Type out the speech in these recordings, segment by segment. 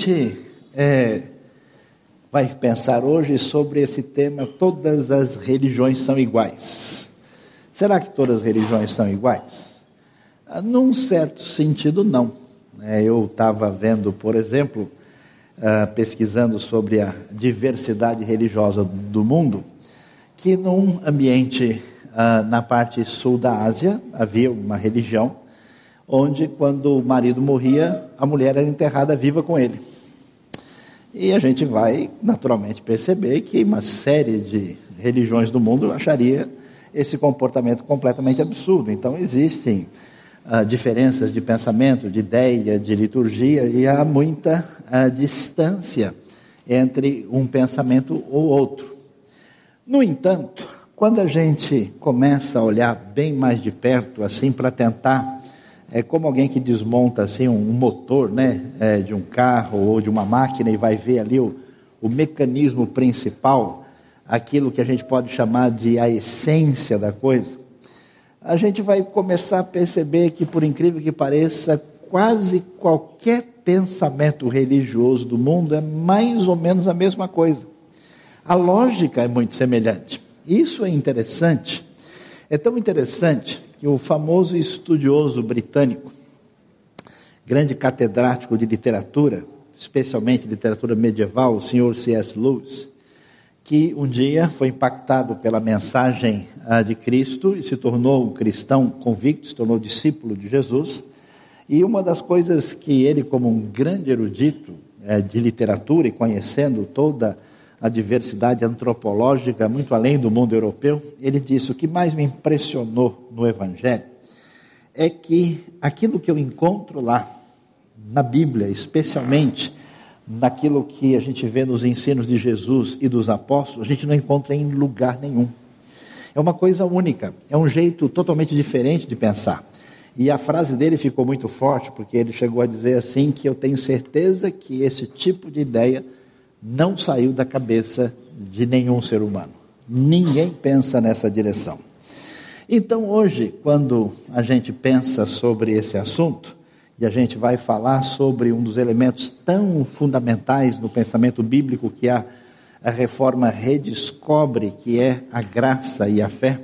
gente é, vai pensar hoje sobre esse tema: todas as religiões são iguais. Será que todas as religiões são iguais? Ah, num certo sentido, não. É, eu estava vendo, por exemplo, uh, pesquisando sobre a diversidade religiosa do mundo, que num ambiente uh, na parte sul da Ásia havia uma religião onde, quando o marido morria, a mulher era enterrada viva com ele. E a gente vai naturalmente perceber que uma série de religiões do mundo acharia esse comportamento completamente absurdo. Então existem uh, diferenças de pensamento, de ideia, de liturgia, e há muita uh, distância entre um pensamento ou outro. No entanto, quando a gente começa a olhar bem mais de perto, assim, para tentar, é como alguém que desmonta assim um, motor, né, é, de um carro ou de uma máquina e vai ver ali o, o mecanismo principal, aquilo que a gente pode chamar de a essência da coisa a gente vai começar a perceber que, por incrível que pareça, quase qualquer pensamento religioso do mundo é mais ou menos a mesma coisa. A lógica é muito semelhante. Isso é interessante. É tão interessante que o famoso estudioso britânico, grande catedrático de literatura, especialmente literatura medieval, o senhor C.S. Lewis, que um dia foi impactado pela mensagem ah, de Cristo e se tornou um cristão convicto, se tornou discípulo de Jesus. E uma das coisas que ele, como um grande erudito eh, de literatura e conhecendo toda a diversidade antropológica, muito além do mundo europeu, ele disse: o que mais me impressionou no Evangelho é que aquilo que eu encontro lá, na Bíblia, especialmente naquilo que a gente vê nos ensinos de Jesus e dos apóstolos, a gente não encontra em lugar nenhum. É uma coisa única, é um jeito totalmente diferente de pensar. E a frase dele ficou muito forte, porque ele chegou a dizer assim: que eu tenho certeza que esse tipo de ideia não saiu da cabeça de nenhum ser humano. Ninguém pensa nessa direção. Então, hoje, quando a gente pensa sobre esse assunto, e a gente vai falar sobre um dos elementos tão fundamentais no pensamento bíblico que a, a reforma redescobre, que é a graça e a fé.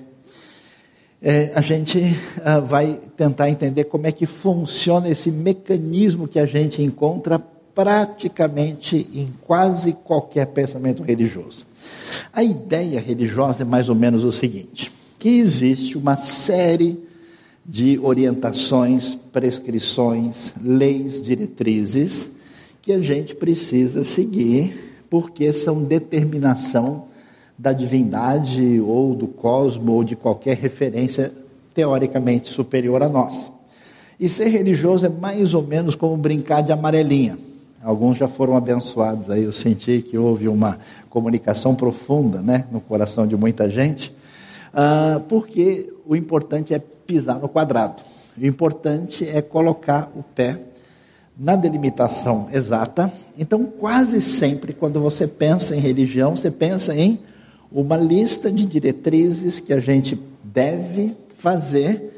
É, a gente uh, vai tentar entender como é que funciona esse mecanismo que a gente encontra praticamente em quase qualquer pensamento religioso. A ideia religiosa é mais ou menos o seguinte: que existe uma série de orientações, prescrições, leis, diretrizes que a gente precisa seguir, porque são determinação da divindade ou do cosmo ou de qualquer referência teoricamente superior a nós. E ser religioso é mais ou menos como brincar de amarelinha. Alguns já foram abençoados aí, eu senti que houve uma comunicação profunda né, no coração de muita gente, uh, porque o importante é pisar no quadrado. O importante é colocar o pé na delimitação exata. Então, quase sempre, quando você pensa em religião, você pensa em uma lista de diretrizes que a gente deve fazer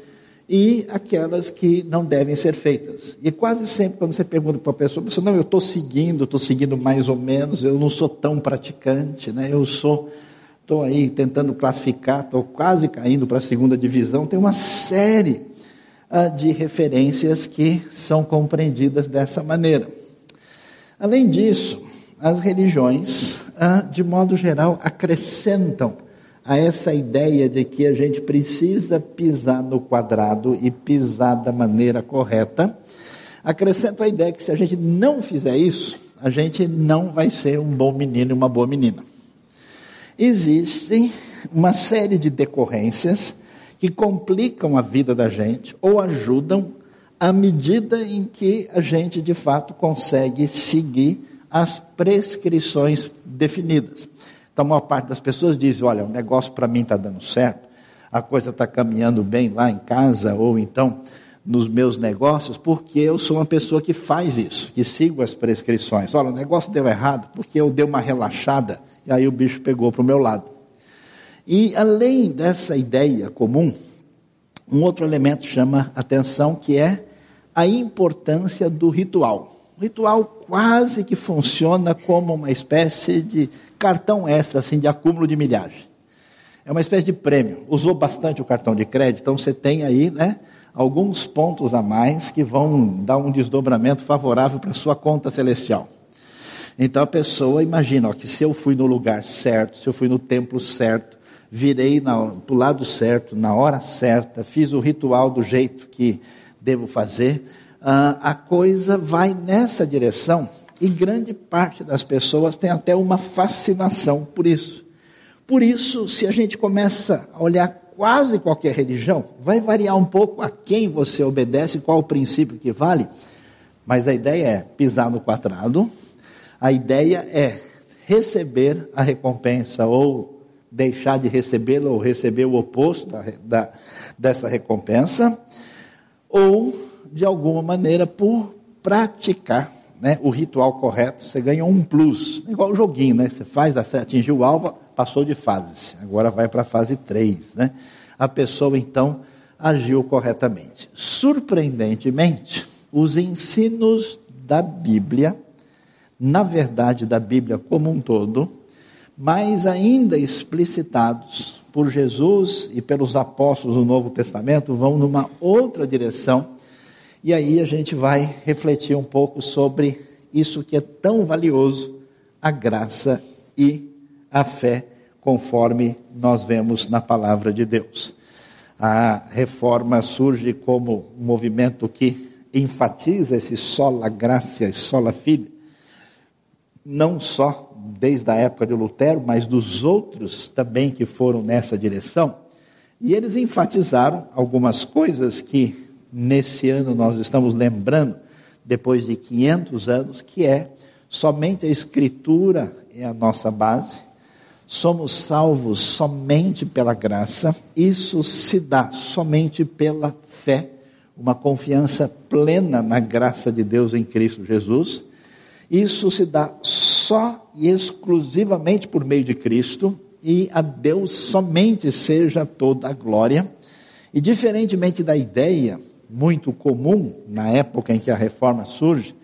e aquelas que não devem ser feitas. E quase sempre, quando você pergunta para a pessoa, você não, eu estou seguindo, estou seguindo mais ou menos, eu não sou tão praticante, né? eu sou estou aí tentando classificar, estou quase caindo para a segunda divisão, tem uma série uh, de referências que são compreendidas dessa maneira. Além disso, as religiões, uh, de modo geral, acrescentam a essa ideia de que a gente precisa pisar no quadrado e pisar da maneira correta, acrescentam a ideia que se a gente não fizer isso, a gente não vai ser um bom menino e uma boa menina existem uma série de decorrências que complicam a vida da gente ou ajudam à medida em que a gente de fato consegue seguir as prescrições definidas. Então, a maior parte das pessoas diz: olha, o negócio para mim está dando certo, a coisa está caminhando bem lá em casa, ou então nos meus negócios, porque eu sou uma pessoa que faz isso, que sigo as prescrições. Olha, o negócio deu errado porque eu dei uma relaxada e aí o bicho pegou para o meu lado. E além dessa ideia comum, um outro elemento chama atenção que é a importância do ritual. O ritual quase que funciona como uma espécie de cartão extra, assim, de acúmulo de milhagem. É uma espécie de prêmio. Usou bastante o cartão de crédito, então você tem aí, né, alguns pontos a mais que vão dar um desdobramento favorável para sua conta celestial. Então a pessoa imagina ó, que se eu fui no lugar certo, se eu fui no templo certo, virei para o lado certo, na hora certa, fiz o ritual do jeito que devo fazer, a coisa vai nessa direção e grande parte das pessoas tem até uma fascinação por isso. Por isso, se a gente começa a olhar quase qualquer religião, vai variar um pouco a quem você obedece, qual o princípio que vale, mas a ideia é pisar no quadrado, a ideia é receber a recompensa ou deixar de recebê-la ou receber o oposto da, da, dessa recompensa, ou de alguma maneira por praticar né, o ritual correto, você ganha um plus. É igual o joguinho, né? Você faz, atingiu o alvo, passou de fase. Agora vai para a fase 3, né? A pessoa então agiu corretamente. Surpreendentemente, os ensinos da Bíblia, na verdade da Bíblia como um todo, mas ainda explicitados por Jesus e pelos apóstolos do Novo Testamento, vão numa outra direção e aí a gente vai refletir um pouco sobre isso que é tão valioso, a graça e a fé, conforme nós vemos na palavra de Deus. A reforma surge como um movimento que enfatiza esse sola graça e sola fide, não só desde a época de Lutero, mas dos outros também que foram nessa direção. E eles enfatizaram algumas coisas que nesse ano nós estamos lembrando, depois de 500 anos, que é somente a Escritura é a nossa base, somos salvos somente pela graça, isso se dá somente pela fé, uma confiança plena na graça de Deus em Cristo Jesus, isso se dá só e exclusivamente por meio de Cristo, e a Deus somente seja toda a glória. E diferentemente da ideia muito comum na época em que a reforma surge,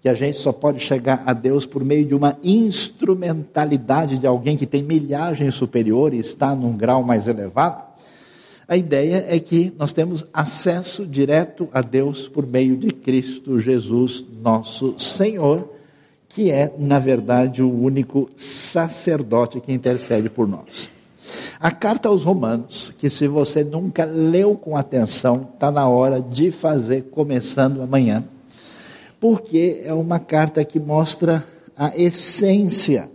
que a gente só pode chegar a Deus por meio de uma instrumentalidade de alguém que tem milhagem superior e está num grau mais elevado. A ideia é que nós temos acesso direto a Deus por meio de Cristo Jesus, nosso Senhor, que é, na verdade, o único sacerdote que intercede por nós. A carta aos Romanos, que se você nunca leu com atenção, está na hora de fazer começando amanhã, porque é uma carta que mostra a essência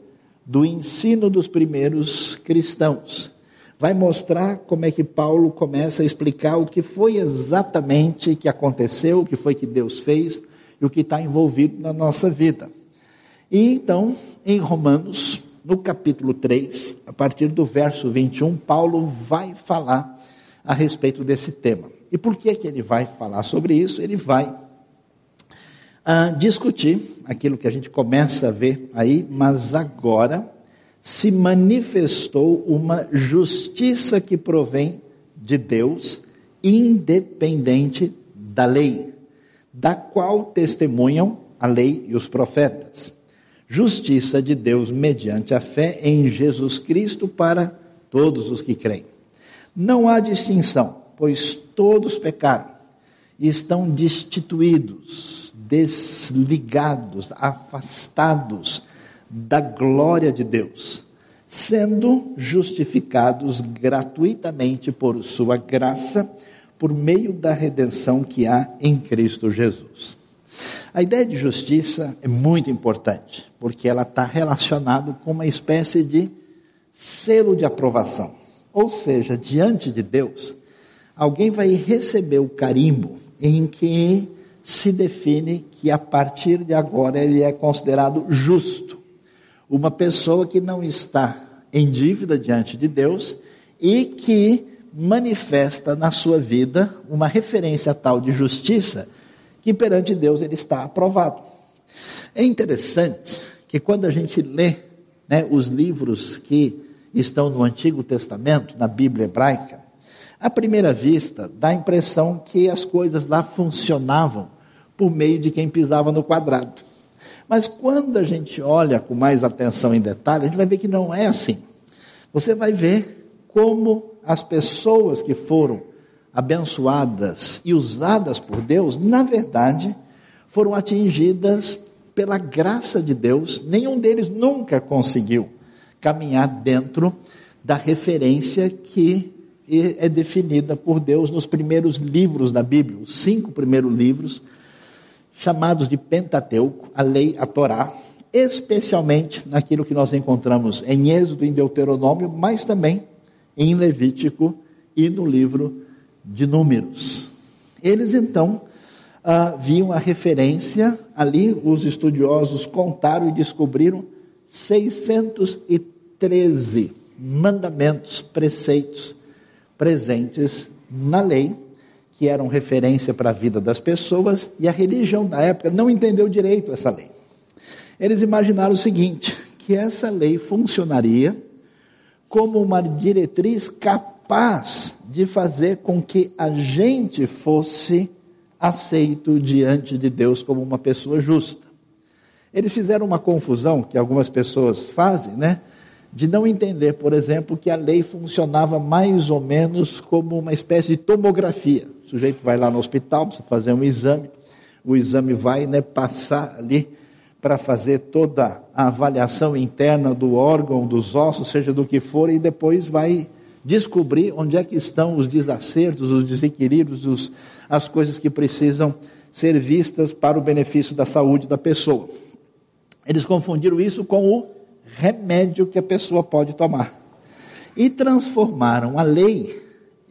do ensino dos primeiros cristãos. Vai mostrar como é que Paulo começa a explicar o que foi exatamente que aconteceu, o que foi que Deus fez e o que está envolvido na nossa vida. E então, em Romanos, no capítulo 3, a partir do verso 21, Paulo vai falar a respeito desse tema. E por que, que ele vai falar sobre isso? Ele vai uh, discutir aquilo que a gente começa a ver aí, mas agora se manifestou uma justiça que provém de Deus, independente da lei, da qual testemunham a lei e os profetas justiça de Deus mediante a fé em Jesus Cristo para todos os que creem. Não há distinção, pois todos pecaram e estão destituídos, desligados, afastados da glória de Deus, sendo justificados gratuitamente por sua graça, por meio da redenção que há em Cristo Jesus. A ideia de justiça é muito importante, porque ela está relacionada com uma espécie de selo de aprovação. Ou seja, diante de Deus, alguém vai receber o carimbo em que se define que a partir de agora ele é considerado justo. Uma pessoa que não está em dívida diante de Deus e que manifesta na sua vida uma referência tal de justiça que perante Deus ele está aprovado. É interessante que quando a gente lê né, os livros que estão no Antigo Testamento, na Bíblia hebraica, à primeira vista dá a impressão que as coisas lá funcionavam por meio de quem pisava no quadrado. Mas quando a gente olha com mais atenção em detalhe, a gente vai ver que não é assim. Você vai ver como as pessoas que foram abençoadas e usadas por Deus, na verdade, foram atingidas pela graça de Deus. Nenhum deles nunca conseguiu caminhar dentro da referência que é definida por Deus nos primeiros livros da Bíblia, os cinco primeiros livros, chamados de Pentateuco, a lei, a Torá, especialmente naquilo que nós encontramos em Êxodo em Deuteronômio, mas também em Levítico e no livro de Números. Eles então ah, viam a referência, ali os estudiosos contaram e descobriram 613 mandamentos, preceitos presentes na lei, que eram referência para a vida das pessoas, e a religião da época não entendeu direito essa lei. Eles imaginaram o seguinte: que essa lei funcionaria como uma diretriz capaz de fazer com que a gente fosse aceito diante de Deus como uma pessoa justa. Eles fizeram uma confusão que algumas pessoas fazem, né? de não entender, por exemplo, que a lei funcionava mais ou menos como uma espécie de tomografia. O sujeito vai lá no hospital, precisa fazer um exame, o exame vai né, passar ali para fazer toda a avaliação interna do órgão, dos ossos, seja do que for, e depois vai descobrir onde é que estão os desacertos, os desequilíbrios, os, as coisas que precisam ser vistas para o benefício da saúde da pessoa. Eles confundiram isso com o remédio que a pessoa pode tomar. E transformaram a lei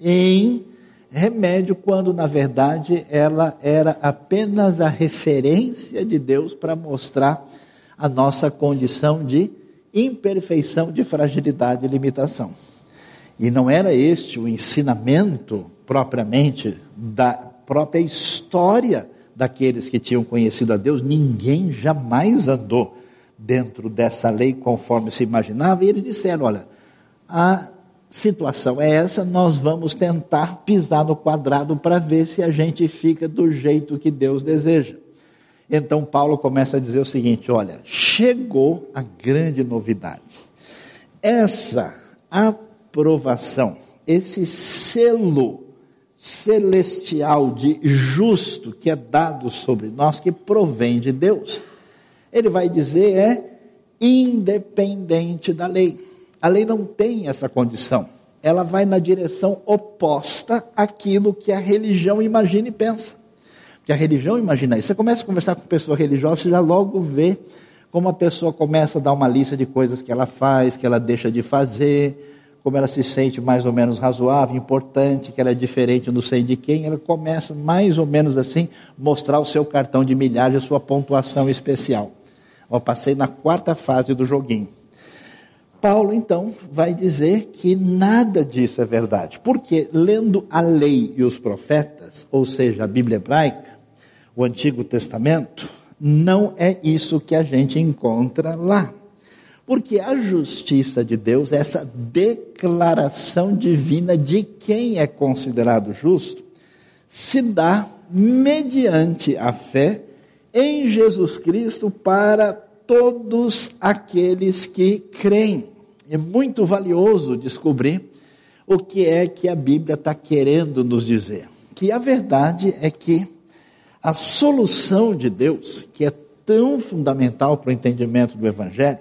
em remédio, quando na verdade ela era apenas a referência de Deus para mostrar a nossa condição de imperfeição, de fragilidade e limitação. E não era este o ensinamento propriamente da própria história daqueles que tinham conhecido a Deus, ninguém jamais andou dentro dessa lei conforme se imaginava, e eles disseram: olha, a situação é essa, nós vamos tentar pisar no quadrado para ver se a gente fica do jeito que Deus deseja. Então Paulo começa a dizer o seguinte: olha, chegou a grande novidade. Essa aprovação, esse selo celestial de justo que é dado sobre nós, que provém de Deus ele vai dizer é independente da lei. A lei não tem essa condição. Ela vai na direção oposta àquilo que a religião imagina e pensa. Que a religião imagina isso. Você começa a conversar com pessoa religiosa, você já logo vê como a pessoa começa a dar uma lista de coisas que ela faz, que ela deixa de fazer, como ela se sente mais ou menos razoável, importante, que ela é diferente não sei de quem, ela começa mais ou menos assim mostrar o seu cartão de milhagem, a sua pontuação especial. Ó, passei na quarta fase do joguinho. Paulo, então, vai dizer que nada disso é verdade. Porque, lendo a lei e os profetas, ou seja, a Bíblia hebraica, o Antigo Testamento, não é isso que a gente encontra lá. Porque a justiça de Deus, essa declaração divina de quem é considerado justo, se dá mediante a fé em Jesus Cristo para todos aqueles que creem. É muito valioso descobrir o que é que a Bíblia está querendo nos dizer. Que a verdade é que a solução de Deus, que é tão fundamental para o entendimento do Evangelho,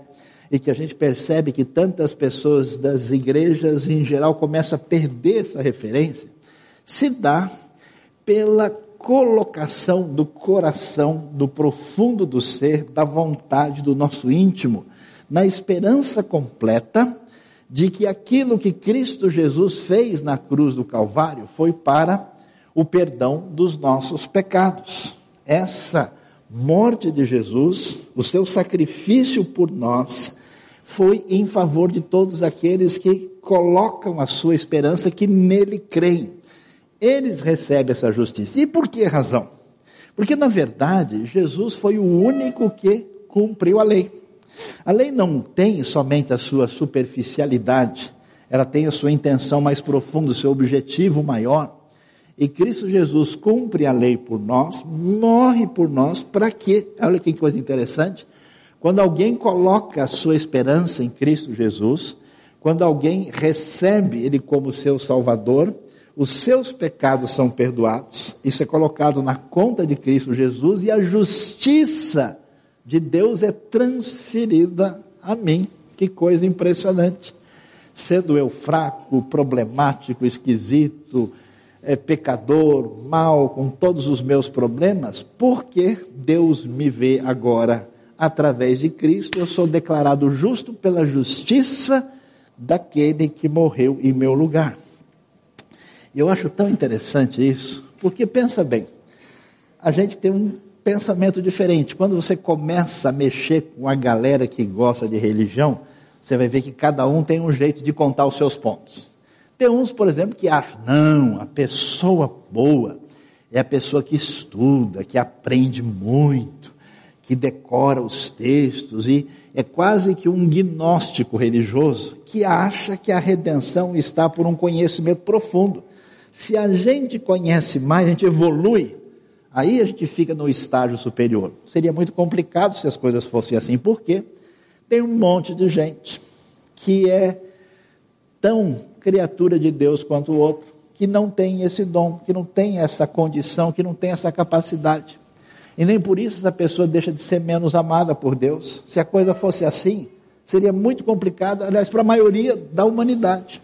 e que a gente percebe que tantas pessoas das igrejas em geral começam a perder essa referência, se dá pela colocação do coração, do profundo do ser, da vontade do nosso íntimo, na esperança completa de que aquilo que Cristo Jesus fez na cruz do Calvário foi para o perdão dos nossos pecados. Essa morte de Jesus, o seu sacrifício por nós, foi em favor de todos aqueles que colocam a sua esperança, que nele creem. Eles recebem essa justiça. E por que razão? Porque, na verdade, Jesus foi o único que cumpriu a lei. A lei não tem somente a sua superficialidade, ela tem a sua intenção mais profunda, o seu objetivo maior. E Cristo Jesus cumpre a lei por nós, morre por nós, para quê? Olha que coisa interessante. Quando alguém coloca a sua esperança em Cristo Jesus, quando alguém recebe Ele como seu Salvador, os seus pecados são perdoados, isso é colocado na conta de Cristo Jesus e a justiça de Deus é transferida a mim. Que coisa impressionante. Sendo eu fraco, problemático, esquisito, é, pecador, mal, com todos os meus problemas, porque Deus me vê agora através de Cristo, eu sou declarado justo pela justiça daquele que morreu em meu lugar. Eu acho tão interessante isso, porque pensa bem, a gente tem um pensamento diferente. Quando você começa a mexer com a galera que gosta de religião, você vai ver que cada um tem um jeito de contar os seus pontos. Tem uns, por exemplo, que acham, não, a pessoa boa é a pessoa que estuda, que aprende muito, que decora os textos e é quase que um gnóstico religioso que acha que a redenção está por um conhecimento profundo. Se a gente conhece mais, a gente evolui, aí a gente fica no estágio superior. Seria muito complicado se as coisas fossem assim, porque tem um monte de gente que é tão criatura de Deus quanto o outro, que não tem esse dom, que não tem essa condição, que não tem essa capacidade. E nem por isso essa pessoa deixa de ser menos amada por Deus. Se a coisa fosse assim, seria muito complicado, aliás, para a maioria da humanidade.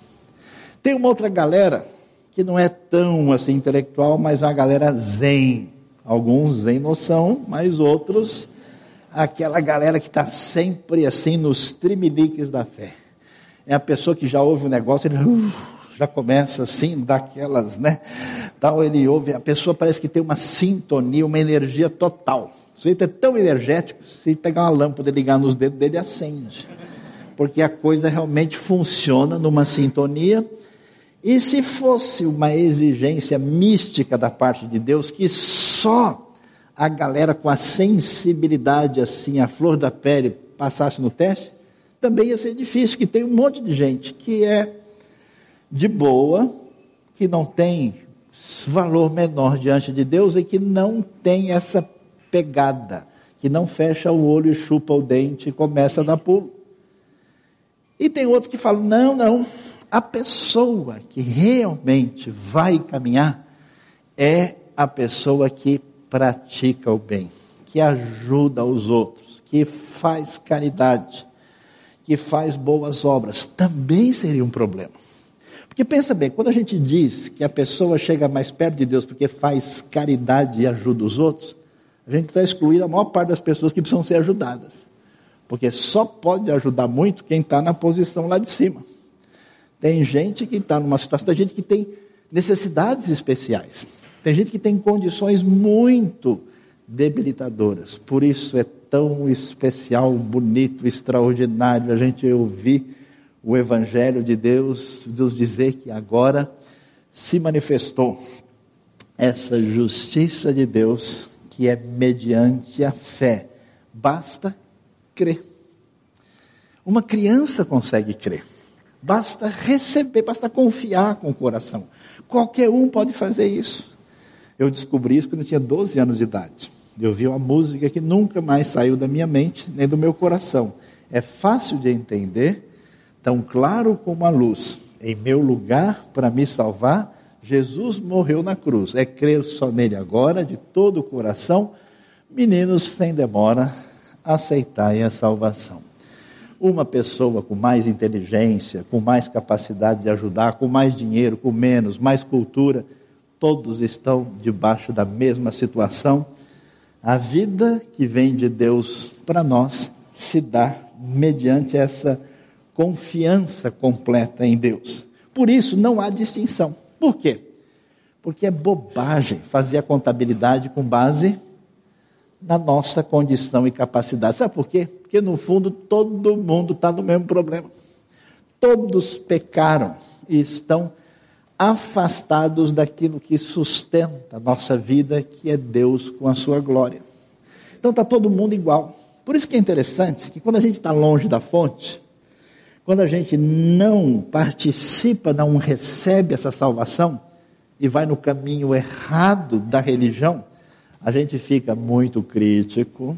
Tem uma outra galera que não é tão assim intelectual, mas a galera zen. Alguns zen noção, mas outros aquela galera que está sempre assim nos trimeliques da fé. É a pessoa que já ouve o negócio, ele uh, já começa assim, daquelas, né? Tal, ele ouve, a pessoa parece que tem uma sintonia, uma energia total. O sujeito é tão energético, se pegar uma lâmpada e ligar nos dedos dele, acende. Porque a coisa realmente funciona numa sintonia e se fosse uma exigência mística da parte de Deus, que só a galera com a sensibilidade assim, a flor da pele, passasse no teste, também ia ser difícil, que tem um monte de gente que é de boa, que não tem valor menor diante de Deus e que não tem essa pegada, que não fecha o olho e chupa o dente e começa a dar pulo. E tem outros que falam: não, não, a pessoa que realmente vai caminhar é a pessoa que pratica o bem, que ajuda os outros, que faz caridade, que faz boas obras. Também seria um problema. Porque pensa bem, quando a gente diz que a pessoa chega mais perto de Deus porque faz caridade e ajuda os outros, a gente está excluindo a maior parte das pessoas que precisam ser ajudadas. Porque só pode ajudar muito quem está na posição lá de cima. Tem gente que está numa situação, tem gente que tem necessidades especiais. Tem gente que tem condições muito debilitadoras. Por isso é tão especial, bonito, extraordinário a gente ouvir o Evangelho de Deus, Deus dizer que agora se manifestou essa justiça de Deus que é mediante a fé. Basta crer. Uma criança consegue crer. Basta receber, basta confiar com o coração. Qualquer um pode fazer isso. Eu descobri isso quando eu tinha 12 anos de idade. Eu vi uma música que nunca mais saiu da minha mente nem do meu coração. É fácil de entender, tão claro como a luz. Em meu lugar, para me salvar, Jesus morreu na cruz. É crer só nele agora, de todo o coração. Meninos, sem demora, aceitai a salvação. Uma pessoa com mais inteligência, com mais capacidade de ajudar, com mais dinheiro, com menos, mais cultura, todos estão debaixo da mesma situação. A vida que vem de Deus para nós se dá mediante essa confiança completa em Deus. Por isso não há distinção. Por quê? Porque é bobagem fazer a contabilidade com base na nossa condição e capacidade. Sabe por quê? Porque no fundo todo mundo está no mesmo problema. Todos pecaram e estão afastados daquilo que sustenta a nossa vida, que é Deus com a sua glória. Então está todo mundo igual. Por isso que é interessante que quando a gente está longe da fonte, quando a gente não participa, não recebe essa salvação, e vai no caminho errado da religião, a gente fica muito crítico,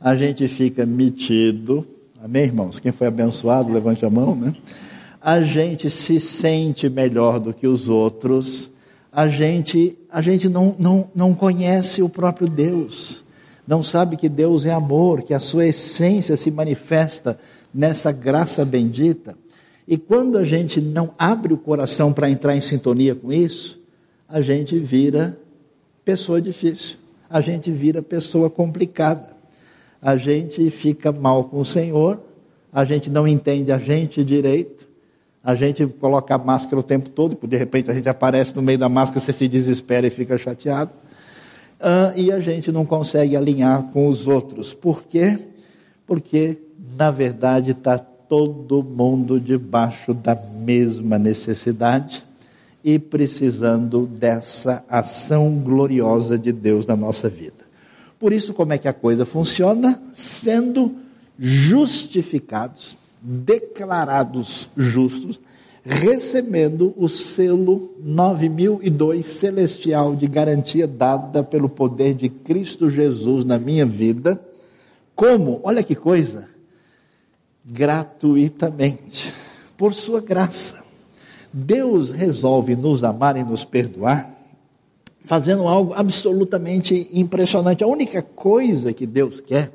a gente fica metido. Amém, irmãos? Quem foi abençoado, levante a mão, né? A gente se sente melhor do que os outros. A gente, a gente não, não, não conhece o próprio Deus. Não sabe que Deus é amor, que a sua essência se manifesta nessa graça bendita. E quando a gente não abre o coração para entrar em sintonia com isso, a gente vira pessoa difícil, a gente vira pessoa complicada, a gente fica mal com o Senhor, a gente não entende a gente direito, a gente coloca a máscara o tempo todo, de repente a gente aparece no meio da máscara, você se desespera e fica chateado, uh, e a gente não consegue alinhar com os outros. Por quê? Porque, na verdade, está todo mundo debaixo da mesma necessidade e precisando dessa ação gloriosa de Deus na nossa vida. Por isso, como é que a coisa funciona? Sendo justificados, declarados justos, recebendo o selo 9002 celestial de garantia dada pelo poder de Cristo Jesus na minha vida. Como? Olha que coisa! Gratuitamente, por sua graça. Deus resolve nos amar e nos perdoar, fazendo algo absolutamente impressionante. A única coisa que Deus quer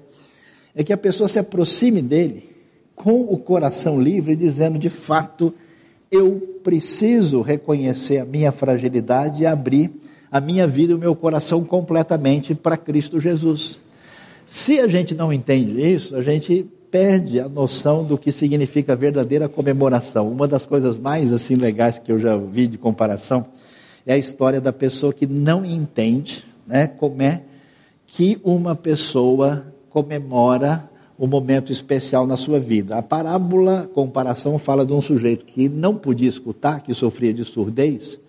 é que a pessoa se aproxime dele com o coração livre, dizendo: de fato, eu preciso reconhecer a minha fragilidade e abrir a minha vida e o meu coração completamente para Cristo Jesus. Se a gente não entende isso, a gente perde a noção do que significa verdadeira comemoração. Uma das coisas mais assim legais que eu já vi de comparação é a história da pessoa que não entende, né, como é que uma pessoa comemora um momento especial na sua vida. A parábola, comparação, fala de um sujeito que não podia escutar, que sofria de surdez,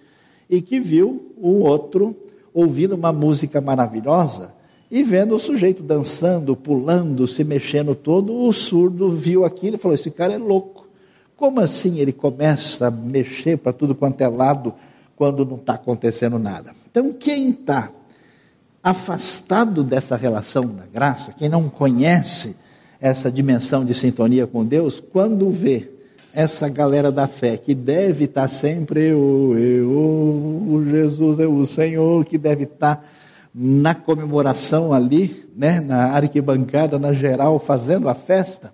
e que viu o outro ouvindo uma música maravilhosa e vendo o sujeito dançando, pulando, se mexendo todo, o surdo viu aquilo e falou: Esse cara é louco. Como assim ele começa a mexer para tudo quanto é lado quando não está acontecendo nada? Então, quem está afastado dessa relação da graça, quem não conhece essa dimensão de sintonia com Deus, quando vê essa galera da fé que deve estar tá sempre eu, eu, o Jesus é o Senhor, que deve estar tá na comemoração ali, né, na arquibancada, na geral, fazendo a festa,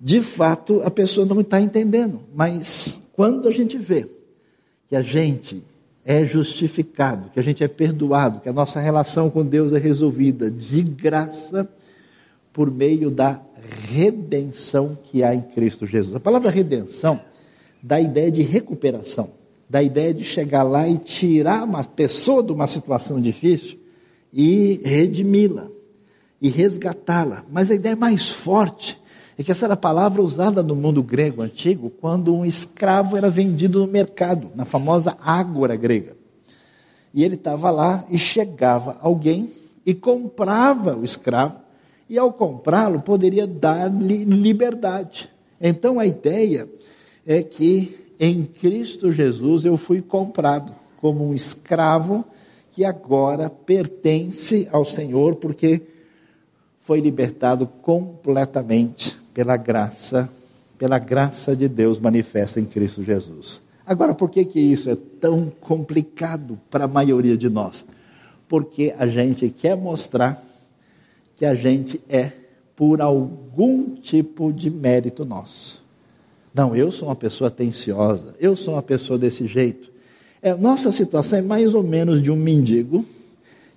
de fato a pessoa não está entendendo. Mas quando a gente vê que a gente é justificado, que a gente é perdoado, que a nossa relação com Deus é resolvida de graça por meio da redenção que há em Cristo Jesus. A palavra redenção dá a ideia de recuperação, dá a ideia de chegar lá e tirar uma pessoa de uma situação difícil e redimi-la e resgatá-la. Mas a ideia mais forte é que essa era a palavra usada no mundo grego antigo quando um escravo era vendido no mercado, na famosa ágora grega. E ele estava lá e chegava alguém e comprava o escravo, e ao comprá-lo poderia dar-lhe liberdade. Então a ideia é que em Cristo Jesus eu fui comprado como um escravo que agora pertence ao Senhor, porque foi libertado completamente pela graça, pela graça de Deus manifesta em Cristo Jesus. Agora, por que, que isso é tão complicado para a maioria de nós? Porque a gente quer mostrar que a gente é por algum tipo de mérito nosso. Não, eu sou uma pessoa atenciosa, eu sou uma pessoa desse jeito. É, nossa situação é mais ou menos de um mendigo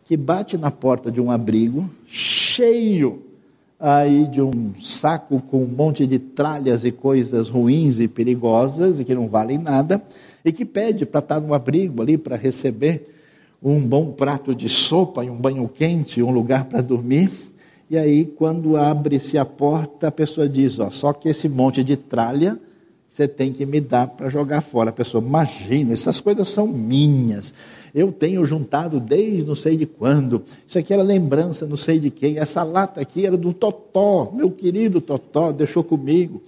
que bate na porta de um abrigo cheio aí de um saco com um monte de tralhas e coisas ruins e perigosas e que não valem nada e que pede para estar no abrigo ali para receber um bom prato de sopa e um banho quente, um lugar para dormir. E aí, quando abre-se a porta, a pessoa diz: ó, só que esse monte de tralha você tem que me dar para jogar fora. A pessoa, imagina, essas coisas são minhas. Eu tenho juntado desde não sei de quando. Isso aqui era lembrança, não sei de quem. Essa lata aqui era do Totó, meu querido Totó, deixou comigo.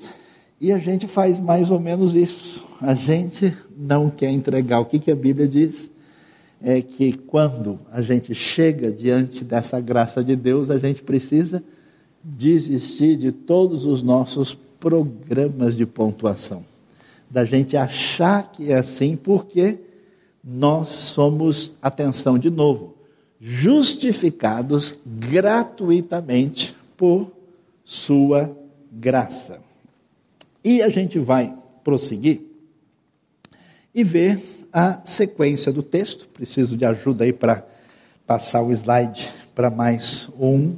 E a gente faz mais ou menos isso. A gente não quer entregar. O que, que a Bíblia diz? é que quando a gente chega diante dessa graça de Deus, a gente precisa desistir de todos os nossos programas de pontuação. Da gente achar que é assim, porque nós somos, atenção de novo, justificados gratuitamente por Sua graça. E a gente vai prosseguir e ver a sequência do texto. Preciso de ajuda aí para passar o slide para mais um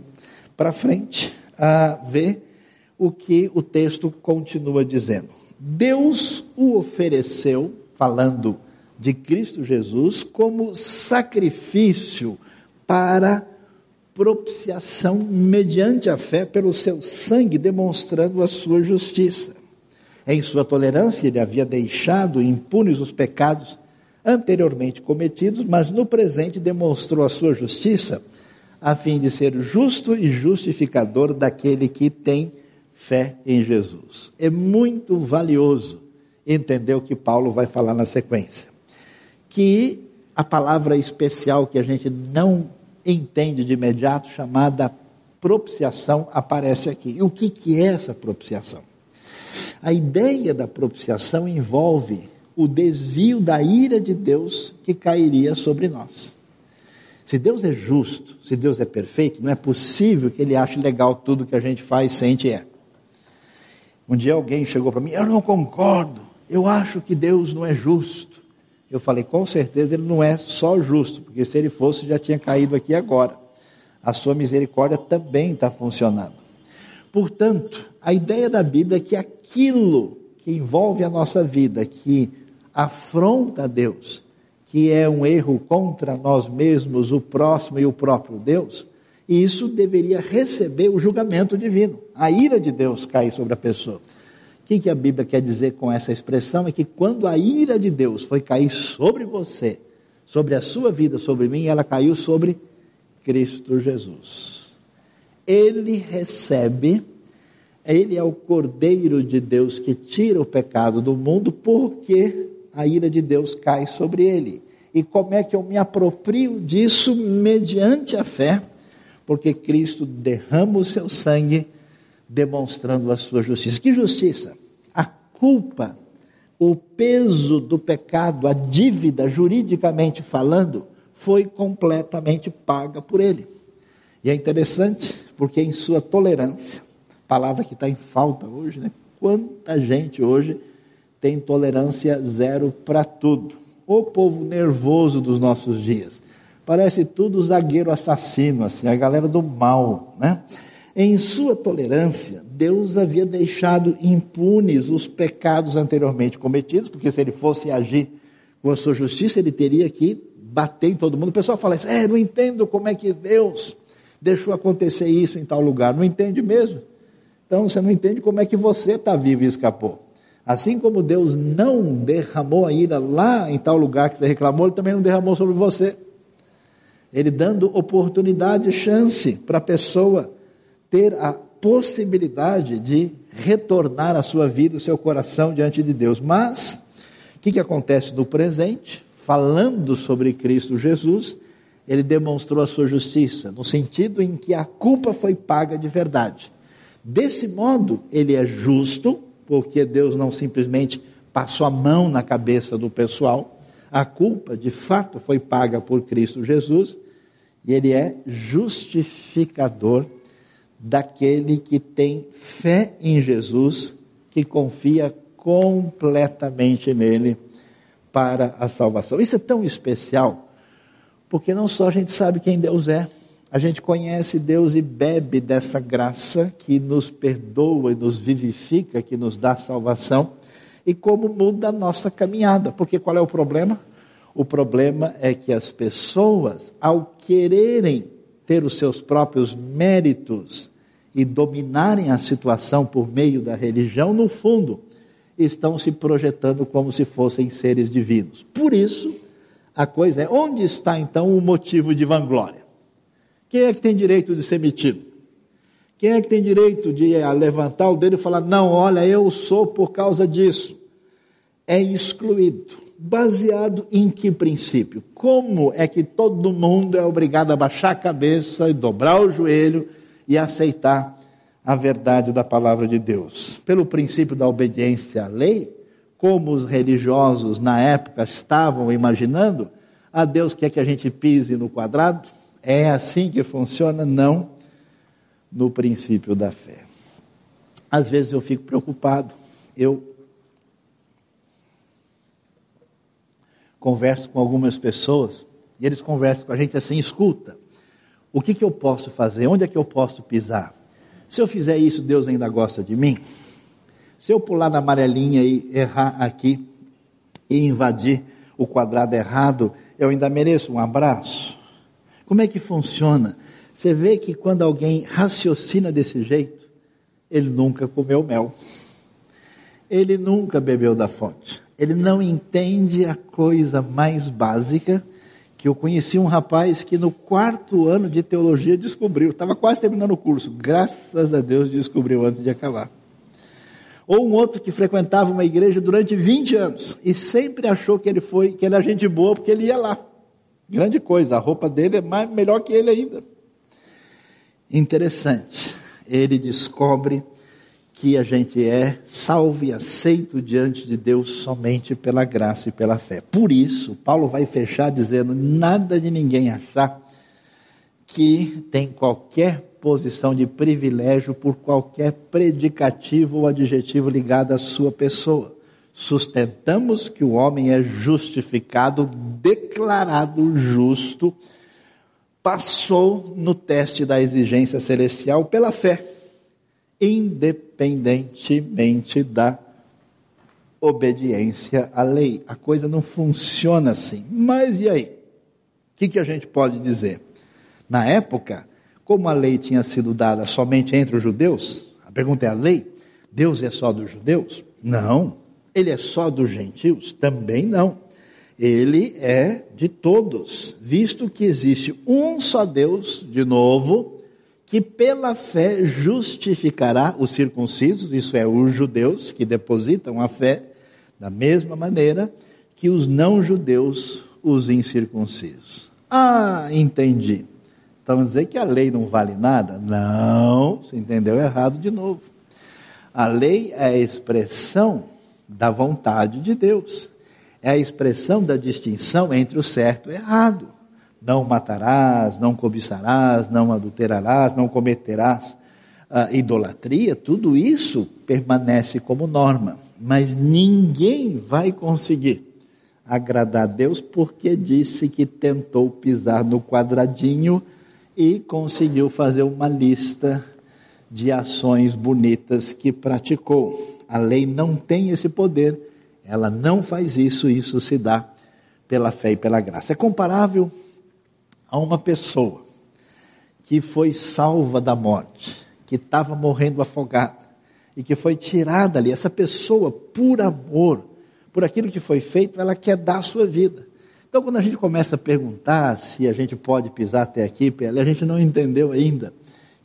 para frente, a ver o que o texto continua dizendo. Deus o ofereceu, falando de Cristo Jesus, como sacrifício para propiciação mediante a fé pelo seu sangue, demonstrando a sua justiça. Em sua tolerância, ele havia deixado impunes os pecados anteriormente cometidos, mas no presente demonstrou a sua justiça, a fim de ser justo e justificador daquele que tem fé em Jesus. É muito valioso entender o que Paulo vai falar na sequência. Que a palavra especial que a gente não entende de imediato, chamada propiciação, aparece aqui. E o que, que é essa propiciação? A ideia da propiciação envolve o desvio da ira de Deus que cairia sobre nós. Se Deus é justo, se Deus é perfeito, não é possível que Ele ache legal tudo que a gente faz, sente e é. Um dia alguém chegou para mim, eu não concordo, eu acho que Deus não é justo. Eu falei, com certeza ele não é só justo, porque se ele fosse já tinha caído aqui agora. A sua misericórdia também está funcionando. Portanto, a ideia da Bíblia é que aquilo que envolve a nossa vida, que afronta Deus, que é um erro contra nós mesmos, o próximo e o próprio Deus, isso deveria receber o julgamento divino. A ira de Deus cai sobre a pessoa. O que, que a Bíblia quer dizer com essa expressão? É que quando a ira de Deus foi cair sobre você, sobre a sua vida, sobre mim, ela caiu sobre Cristo Jesus. Ele recebe, ele é o Cordeiro de Deus que tira o pecado do mundo, porque a ira de Deus cai sobre ele. E como é que eu me aproprio disso? Mediante a fé, porque Cristo derrama o seu sangue, demonstrando a sua justiça. Que justiça? A culpa, o peso do pecado, a dívida, juridicamente falando, foi completamente paga por ele. E é interessante, porque em sua tolerância, palavra que está em falta hoje, né? Quanta gente hoje tem tolerância zero para tudo. O povo nervoso dos nossos dias. Parece tudo zagueiro assassino, assim, a galera do mal, né? Em sua tolerância, Deus havia deixado impunes os pecados anteriormente cometidos, porque se ele fosse agir com a sua justiça, ele teria que bater em todo mundo. O pessoal fala assim: é, não entendo como é que Deus deixou acontecer isso em tal lugar. Não entende mesmo? Então você não entende como é que você está vivo e escapou. Assim como Deus não derramou a ira lá em tal lugar que você reclamou, Ele também não derramou sobre você. Ele dando oportunidade, chance para a pessoa ter a possibilidade de retornar a sua vida, o seu coração diante de Deus. Mas, o que, que acontece no presente? Falando sobre Cristo Jesus, ele demonstrou a sua justiça, no sentido em que a culpa foi paga de verdade. Desse modo, ele é justo, porque Deus não simplesmente passou a mão na cabeça do pessoal. A culpa, de fato, foi paga por Cristo Jesus, e ele é justificador daquele que tem fé em Jesus, que confia completamente nele para a salvação. Isso é tão especial, porque não só a gente sabe quem Deus é, a gente conhece Deus e bebe dessa graça que nos perdoa e nos vivifica, que nos dá salvação, e como muda a nossa caminhada. Porque qual é o problema? O problema é que as pessoas, ao quererem ter os seus próprios méritos e dominarem a situação por meio da religião, no fundo, estão se projetando como se fossem seres divinos. Por isso, a coisa é: onde está então o motivo de vanglória? Quem é que tem direito de ser metido? Quem é que tem direito de eh, levantar o dedo e falar: não, olha, eu sou por causa disso? É excluído. Baseado em que princípio? Como é que todo mundo é obrigado a baixar a cabeça e dobrar o joelho e aceitar a verdade da palavra de Deus? Pelo princípio da obediência à lei, como os religiosos na época estavam imaginando, a ah, Deus quer que a gente pise no quadrado? É assim que funciona? Não, no princípio da fé. Às vezes eu fico preocupado, eu converso com algumas pessoas e eles conversam com a gente assim: escuta, o que, que eu posso fazer? Onde é que eu posso pisar? Se eu fizer isso, Deus ainda gosta de mim? Se eu pular na amarelinha e errar aqui e invadir o quadrado errado, eu ainda mereço um abraço? Como é que funciona? Você vê que quando alguém raciocina desse jeito, ele nunca comeu mel. Ele nunca bebeu da fonte ele não entende a coisa mais básica que eu conheci um rapaz que no quarto ano de teologia descobriu, estava quase terminando o curso, graças a Deus descobriu antes de acabar. Ou um outro que frequentava uma igreja durante 20 anos e sempre achou que ele foi, que ele era gente boa porque ele ia lá. Grande coisa, a roupa dele é mais, melhor que ele ainda. Interessante. Ele descobre que a gente é salvo e aceito diante de Deus somente pela graça e pela fé. Por isso, Paulo vai fechar dizendo: nada de ninguém achar que tem qualquer posição de privilégio por qualquer predicativo ou adjetivo ligado à sua pessoa. Sustentamos que o homem é justificado, declarado justo, passou no teste da exigência celestial pela fé independentemente da obediência à lei. A coisa não funciona assim. Mas e aí? O que, que a gente pode dizer? Na época, como a lei tinha sido dada somente entre os judeus, a pergunta é: a lei? Deus é só dos judeus? Não. Ele é só dos gentios? Também não. Ele é de todos, visto que existe um só Deus, de novo, que pela fé justificará os circuncisos, isso é, os judeus que depositam a fé, da mesma maneira que os não-judeus, os incircuncisos. Ah, entendi. Então dizer que a lei não vale nada? Não, você entendeu errado de novo. A lei é a expressão da vontade de Deus, é a expressão da distinção entre o certo e o errado não matarás, não cobiçarás, não adulterarás, não cometerás uh, idolatria, tudo isso permanece como norma. Mas ninguém vai conseguir agradar a Deus porque disse que tentou pisar no quadradinho e conseguiu fazer uma lista de ações bonitas que praticou. A lei não tem esse poder, ela não faz isso, isso se dá pela fé e pela graça. É comparável a uma pessoa que foi salva da morte, que estava morrendo afogada e que foi tirada ali. Essa pessoa, por amor, por aquilo que foi feito, ela quer dar a sua vida. Então, quando a gente começa a perguntar se a gente pode pisar até aqui, a gente não entendeu ainda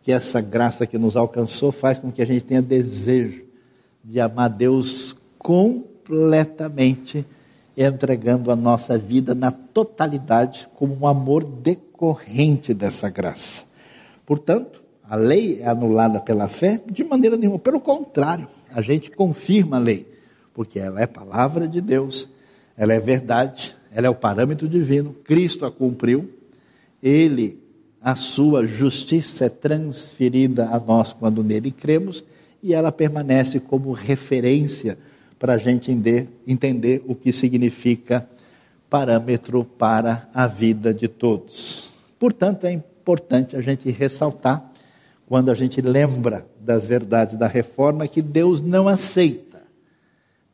que essa graça que nos alcançou faz com que a gente tenha desejo de amar Deus completamente entregando a nossa vida na totalidade como um amor decorrente dessa graça. Portanto, a lei é anulada pela fé de maneira nenhuma. Pelo contrário, a gente confirma a lei, porque ela é palavra de Deus, ela é verdade, ela é o parâmetro divino, Cristo a cumpriu, ele, a sua justiça é transferida a nós quando nele cremos, e ela permanece como referência para a gente entender, entender o que significa parâmetro para a vida de todos. Portanto, é importante a gente ressaltar, quando a gente lembra das verdades da reforma, que Deus não aceita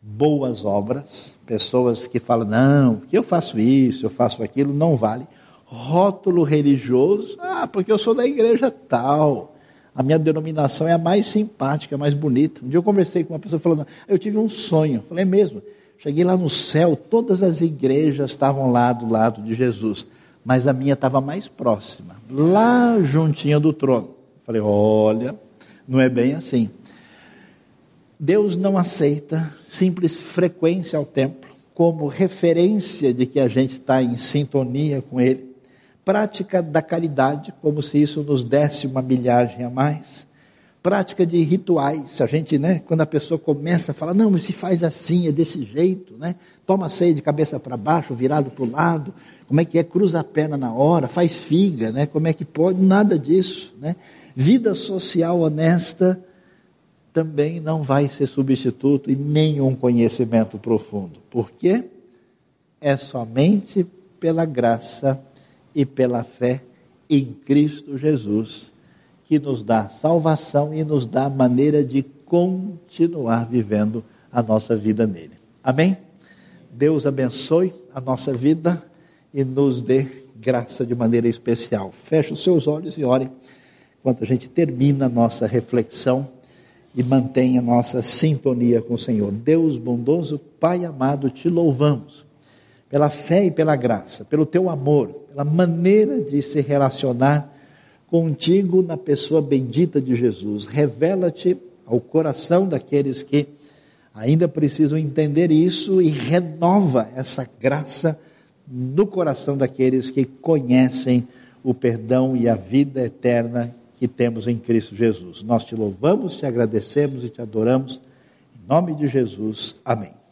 boas obras, pessoas que falam, não, que eu faço isso, eu faço aquilo, não vale. Rótulo religioso, ah, porque eu sou da igreja tal a minha denominação é a mais simpática, a mais bonita. Um dia eu conversei com uma pessoa falando, eu tive um sonho. Falei, é mesmo. Cheguei lá no céu, todas as igrejas estavam lá do lado de Jesus, mas a minha estava mais próxima, lá juntinha do trono. Falei, olha, não é bem assim. Deus não aceita simples frequência ao templo, como referência de que a gente está em sintonia com Ele. Prática da caridade, como se isso nos desse uma milhagem a mais. Prática de rituais, a gente, né, quando a pessoa começa a falar, não, mas se faz assim, é desse jeito, né? Toma ceia de cabeça para baixo, virado para o lado, como é que é? Cruza a perna na hora, faz figa, né? Como é que pode? Nada disso, né? Vida social honesta também não vai ser substituto e nenhum conhecimento profundo. Por quê? É somente pela graça e pela fé em Cristo Jesus que nos dá salvação e nos dá maneira de continuar vivendo a nossa vida nele. Amém? Deus abençoe a nossa vida e nos dê graça de maneira especial. Feche os seus olhos e ore enquanto a gente termina a nossa reflexão e mantenha nossa sintonia com o Senhor. Deus bondoso, Pai amado, te louvamos pela fé e pela graça, pelo teu amor, pela maneira de se relacionar contigo na pessoa bendita de Jesus. Revela-te ao coração daqueles que ainda precisam entender isso e renova essa graça no coração daqueles que conhecem o perdão e a vida eterna que temos em Cristo Jesus. Nós te louvamos, te agradecemos e te adoramos. Em nome de Jesus, amém.